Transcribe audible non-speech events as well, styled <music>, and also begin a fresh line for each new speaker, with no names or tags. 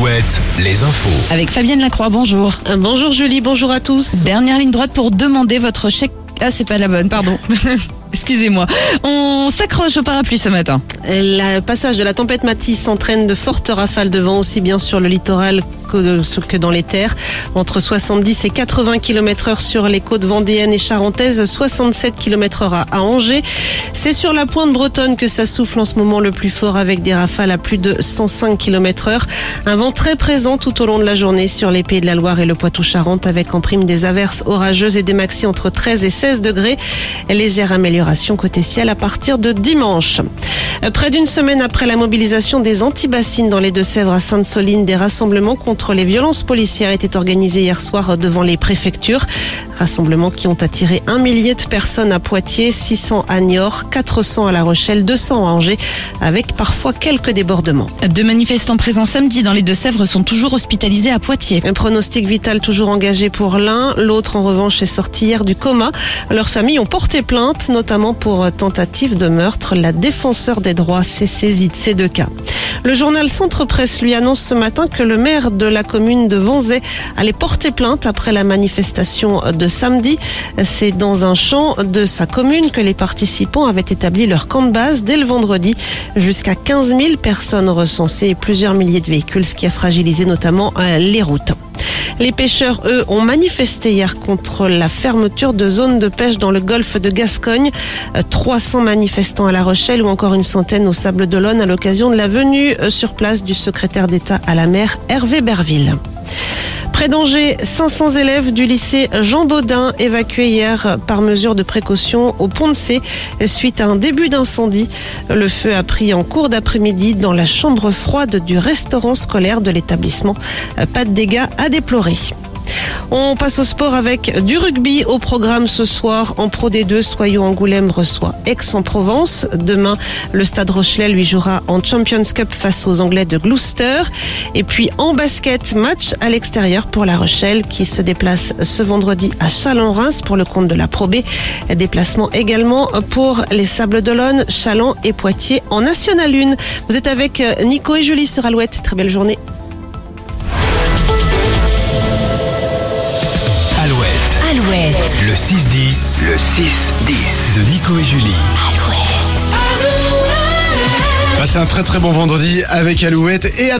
Alouette, les infos.
Avec Fabienne Lacroix, bonjour.
Euh, Bonjour Julie, bonjour à tous.
Dernière ligne droite pour demander votre chèque. Ah, c'est pas la bonne, pardon. <laughs> Excusez-moi. On s'accroche au parapluie ce matin.
Le passage de la tempête Matisse entraîne de fortes rafales de vent aussi bien sur le littoral que, que dans les terres. Entre 70 et 80 km heure sur les côtes vendéennes et charentaises, 67 km heure à, Angers. C'est sur la pointe bretonne que ça souffle en ce moment le plus fort avec des rafales à plus de 105 km heure. Un vent très présent tout au long de la journée sur les pays de la Loire et le Poitou-Charentes avec en prime des averses orageuses et des maxi entre 13 et 16 degrés. Légère amélioration côté ciel à partir de dimanche. Euh, Près d'une semaine après la mobilisation des antibassines dans les Deux-Sèvres à Sainte-Soline, des rassemblements contre les violences policières étaient organisés hier soir devant les préfectures. Rassemblements qui ont attiré un millier de personnes à Poitiers, 600 à Niort, 400 à La Rochelle, 200 à Angers, avec parfois quelques débordements.
Deux manifestants présents samedi dans les Deux-Sèvres sont toujours hospitalisés à Poitiers.
Un pronostic vital toujours engagé pour l'un, l'autre en revanche est sorti hier du coma. Leurs familles ont porté plainte, notamment pour tentative de meurtre. La défenseur des de ces deux cas. Le journal Centre Presse lui annonce ce matin que le maire de la commune de Vonzay allait porter plainte après la manifestation de samedi. C'est dans un champ de sa commune que les participants avaient établi leur camp de base dès le vendredi. Jusqu'à 15 000 personnes recensées et plusieurs milliers de véhicules, ce qui a fragilisé notamment euh, les routes. Les pêcheurs, eux, ont manifesté hier contre la fermeture de zones de pêche dans le golfe de Gascogne. Euh, 300 manifestants à La Rochelle ou encore une centaine au Sable d'Olonne à l'occasion de la venue euh, sur place du secrétaire d'État à la mer, Hervé Berville. Près d'Angers, 500 élèves du lycée Jean Baudin évacués hier par mesure de précaution au pont de C suite à un début d'incendie. Le feu a pris en cours d'après-midi dans la chambre froide du restaurant scolaire de l'établissement. Pas de dégâts à déplorer. On passe au sport avec du rugby au programme ce soir. En Pro D2, Soyons Angoulême reçoit Aix-en-Provence. Demain, le Stade Rochelet lui jouera en Champions Cup face aux Anglais de Gloucester. Et puis en basket, match à l'extérieur pour La Rochelle qui se déplace ce vendredi à Chalon-Reims pour le compte de la Pro B. Déplacement également pour les Sables d'Olonne, Chalon et Poitiers en National 1. Vous êtes avec Nico et Julie sur Alouette. Très belle journée.
Le 6-10. Le 6-10 de Nico et Julie.
Passez un très très bon vendredi avec Alouette et à